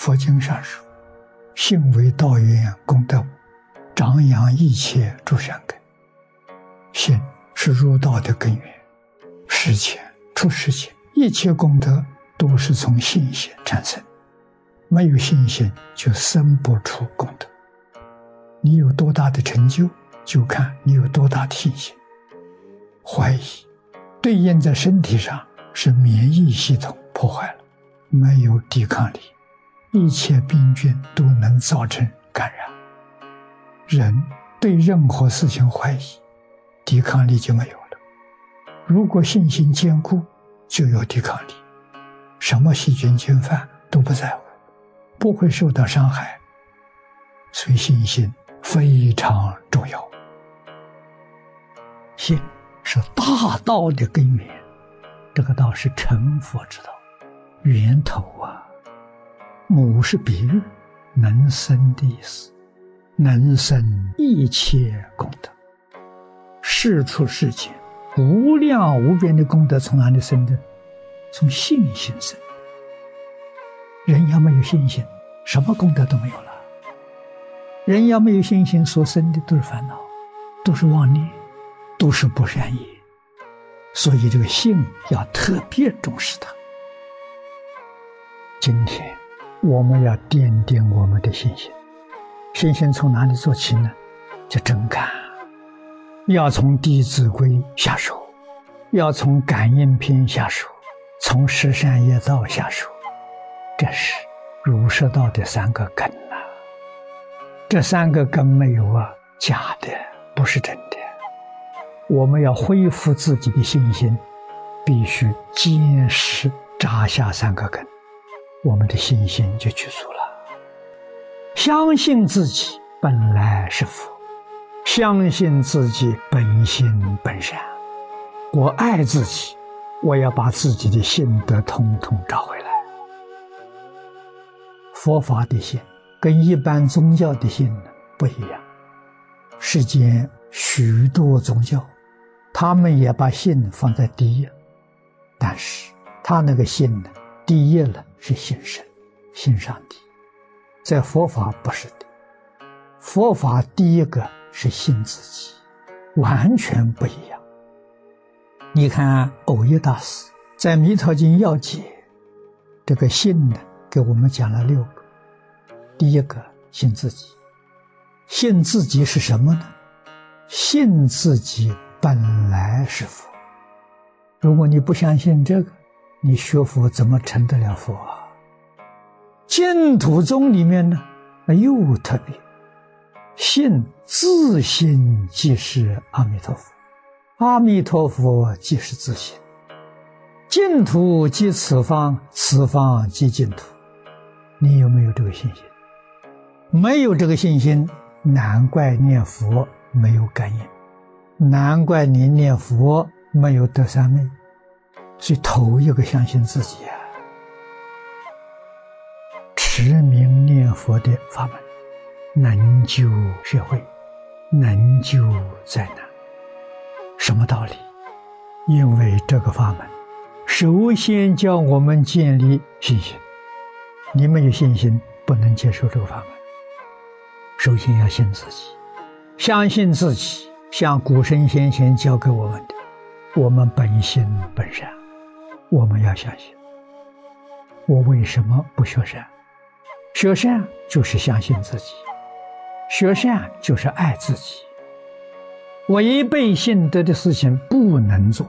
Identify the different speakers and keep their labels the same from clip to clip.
Speaker 1: 佛经上说：“信为道源，功德长养一切诸善根。”信是入道的根源，实前出世前，一切功德都是从信心产生。没有信心，就生不出功德。你有多大的成就，就看你有多大的信心。怀疑，对应在身体上是免疫系统破坏了，没有抵抗力，一切病菌都能造成感染。人对任何事情怀疑，抵抗力就没有了。如果信心坚固，就有抵抗力，什么细菌侵犯都不在乎，不会受到伤害。所以信心非常重要。信。是大道的根源，这个道是成佛之道，源头。母是比喻，能生的意思，能生一切功德。世出世间，无量无边的功德从哪里生的？从信心生。人要没有信心，什么功德都没有了。人要没有信心，所生的都是烦恼，都是妄念。都是不善业，所以这个信要特别重视它。今天我们要奠定我们的信心，信心从哪里做起呢？就真感，要从《弟子规》下手，要从《感应篇》下手，从十善业道下手。这是儒释道的三个根呐。这三个根没有啊，假的，不是真的。我们要恢复自己的信心，必须坚实扎下三个根，我们的信心就具足了。相信自己本来是佛，相信自己本心本善。我爱自己，我要把自己的心得统统找回来。佛法的心跟一般宗教的心不一样，世间许多宗教。他们也把信放在第一，但是他那个信呢，第一了是信神，信上帝，在佛法不是的，佛法第一个是信自己，完全不一样。你看藕益大师在《弥陀经要解》这个信呢，给我们讲了六个，第一个信自己，信自己是什么呢？信自己。本来是佛，如果你不相信这个，你学佛怎么成得了佛啊？净土宗里面呢，又特别信自信即是阿弥陀佛，阿弥陀佛即是自信，净土即此方，此方即净土。你有没有这个信心？没有这个信心，难怪念佛没有感应。难怪你念佛没有得三昧，所以头一个相信自己啊！持名念佛的法门，能救社会，能救灾难。什么道理？因为这个法门，首先教我们建立信心。你没有信心，不能接受这个法门。首先要信自己，相信自己。像古圣先贤教给我们的，我们本心本善，我们要相信。我为什么不学善？学善就是相信自己，学善就是爱自己。违背信德的事情不能做，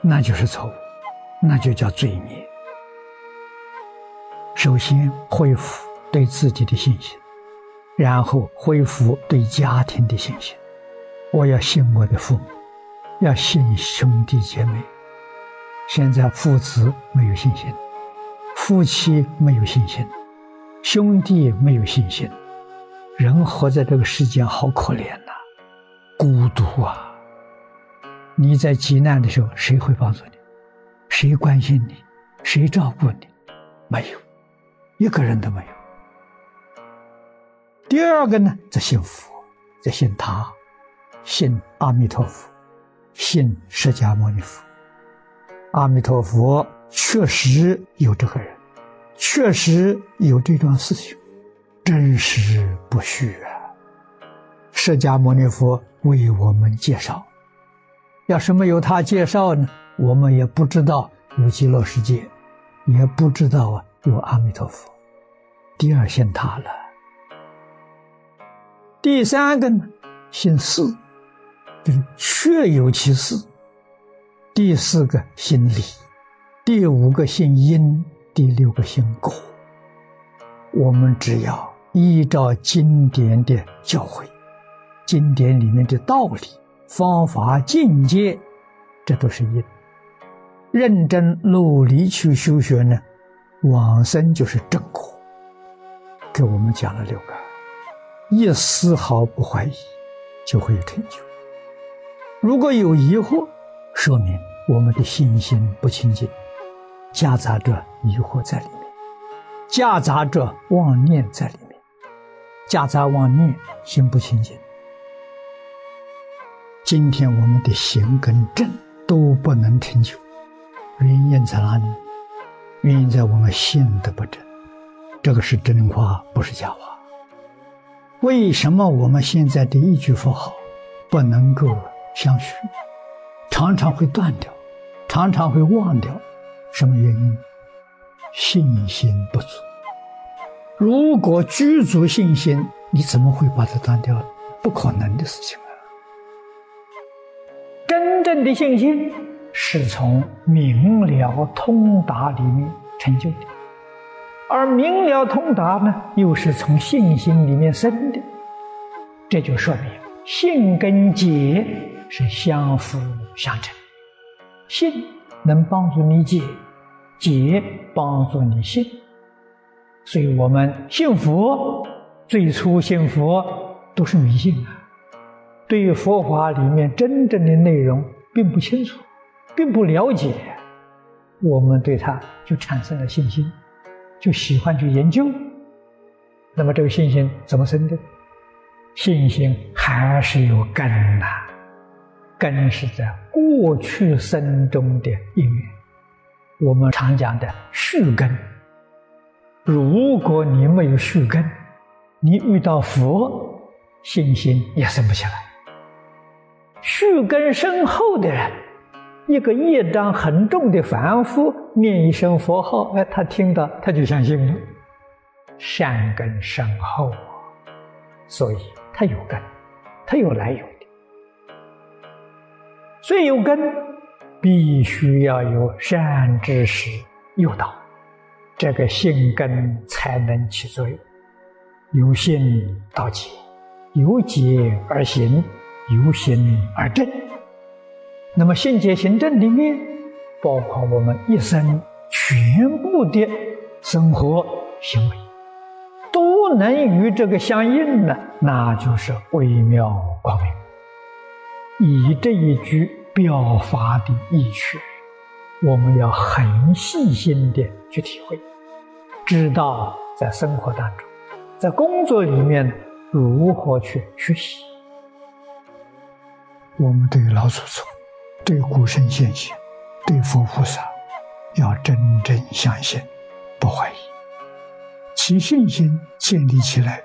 Speaker 1: 那就是错误，那就叫罪孽。首先恢复对自己的信心，然后恢复对家庭的信心。我要信我的父母，要信兄弟姐妹。现在父子没有信心，夫妻没有信心，兄弟没有信心，人活在这个世间好可怜呐，孤独啊！你在急难的时候，谁会帮助你？谁关心你？谁照顾你？没有，一个人都没有。第二个呢，则信佛，则信他。信阿弥陀佛，信释迦牟尼佛。阿弥陀佛确实有这个人，确实有这桩事情，真实不虚啊！释迦牟尼佛为我们介绍，要是没有他介绍呢，我们也不知道有极乐世界，也不知道啊有阿弥陀佛。第二信他了，第三个呢，姓四，就是确有其事。第四个姓李，第五个姓殷，第六个姓果。我们只要依照经典的教诲，经典里面的道理、方法、境界，这都是因。认真努力去修学呢，往生就是正果。给我们讲了六个，一丝毫不怀疑，就会有成就。如果有疑惑，说明。我们的信心不清净，夹杂着疑惑在里面，夹杂着妄念在里面，夹杂妄念，心不清净。今天我们的行跟正都不能成就，原因在哪里？原因在我们信的不正。这个是真话，不是假话。为什么我们现在的一句佛号不能够相续，常常会断掉？常常会忘掉，什么原因？信心不足。如果具足信心，你怎么会把它断掉？不可能的事情啊！真正的信心是从明了通达里面成就的，而明了通达呢，又是从信心里面生的。这就说明信跟解是相辅相成。信能帮助你解，解帮助你信，所以我们信佛，最初信佛都是迷信啊，对于佛法里面真正的内容并不清楚，并不了解，我们对它就产生了信心，就喜欢去研究。那么这个信心怎么生的？信心还是有根呐。根是在过去生中的因缘，我们常讲的续根。如果你没有续根，你遇到佛，信心也生不起来。续根深厚的人，一个业障很重的凡夫，念一声佛号，哎，他听到他就相信了。善根深厚，所以他有根，他有来由。最有根，必须要有善知识诱导，这个性根才能起作用。由心到解，由解而行，由行而正。那么性解行正里面，包括我们一生全部的生活行为，都能与这个相应的，那就是微妙光明。以这一句表法的意趣，我们要很细心的去体会，知道在生活当中，在工作里面如何去学习。我们对老祖宗、对古圣先贤、对佛菩萨，要真正相信，不怀疑，其信心建立起来，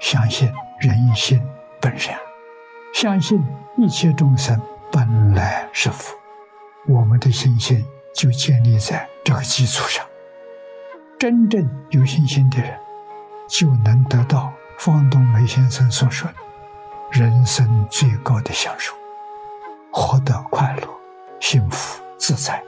Speaker 1: 相信人心本善。相信一切众生本来是福，我们的信心就建立在这个基础上。真正有信心的人，就能得到方东梅先生所说的人生最高的享受，活得快乐、幸福。自在